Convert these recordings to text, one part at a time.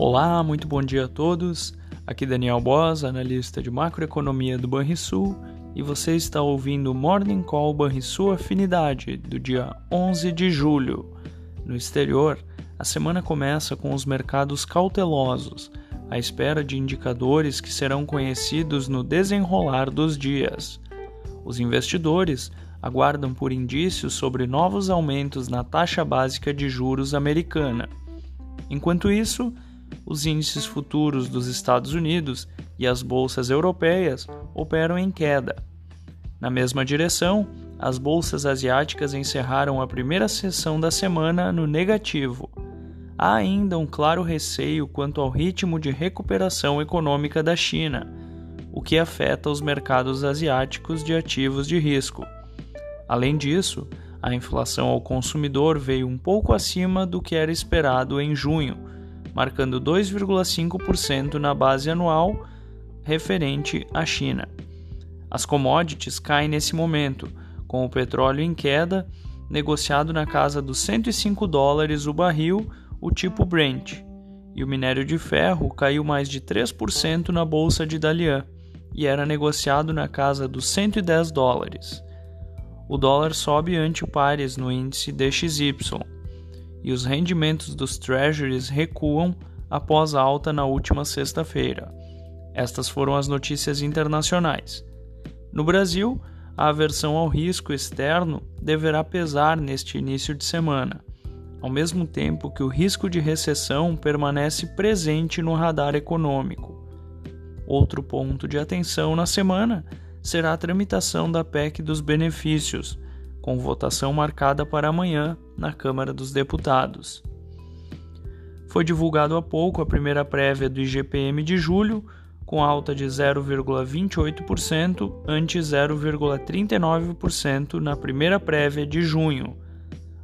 Olá, muito bom dia a todos. Aqui Daniel Boas, analista de macroeconomia do Banrisul, e você está ouvindo o Morning Call Banrisul Afinidade do dia 11 de julho. No exterior, a semana começa com os mercados cautelosos, à espera de indicadores que serão conhecidos no desenrolar dos dias. Os investidores aguardam por indícios sobre novos aumentos na taxa básica de juros americana. Enquanto isso, os índices futuros dos Estados Unidos e as bolsas europeias operam em queda. Na mesma direção, as bolsas asiáticas encerraram a primeira sessão da semana no negativo. Há ainda um claro receio quanto ao ritmo de recuperação econômica da China, o que afeta os mercados asiáticos de ativos de risco. Além disso, a inflação ao consumidor veio um pouco acima do que era esperado em junho marcando 2,5% na base anual referente à China. As commodities caem nesse momento, com o petróleo em queda, negociado na casa dos 105 dólares o barril, o tipo Brent, e o minério de ferro caiu mais de 3% na bolsa de Dalian e era negociado na casa dos 110 dólares. O dólar sobe ante pares no índice DXY e os rendimentos dos treasuries recuam após a alta na última sexta-feira. Estas foram as notícias internacionais. No Brasil, a aversão ao risco externo deverá pesar neste início de semana, ao mesmo tempo que o risco de recessão permanece presente no radar econômico. Outro ponto de atenção na semana será a tramitação da PEC dos benefícios com votação marcada para amanhã na Câmara dos Deputados. Foi divulgado há pouco a primeira prévia do IGPM de julho, com alta de 0,28% ante 0,39% na primeira prévia de junho.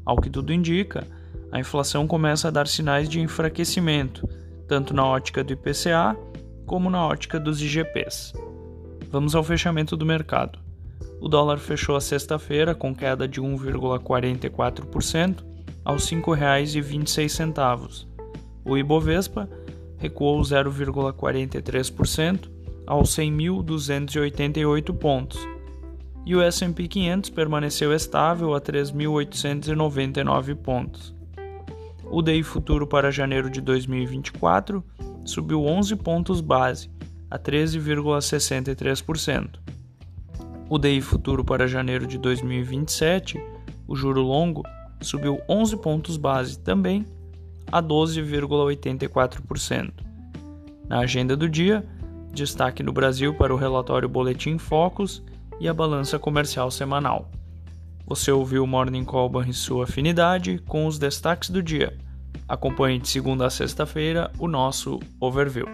Ao que tudo indica, a inflação começa a dar sinais de enfraquecimento, tanto na ótica do IPCA como na ótica dos IGPs. Vamos ao fechamento do mercado. O dólar fechou a sexta-feira com queda de 1,44% aos R$ 5,26. O Ibovespa recuou 0,43% aos 100.288 pontos. E o S&P 500 permaneceu estável a 3.899 pontos. O DI futuro para janeiro de 2024 subiu 11 pontos base a 13,63%. O DI futuro para janeiro de 2027, o juro longo, subiu 11 pontos base também a 12,84%. Na agenda do dia, destaque no Brasil para o relatório Boletim Focus e a balança comercial semanal. Você ouviu o Morning Call sua Afinidade com os destaques do dia. Acompanhe de segunda a sexta-feira o nosso overview.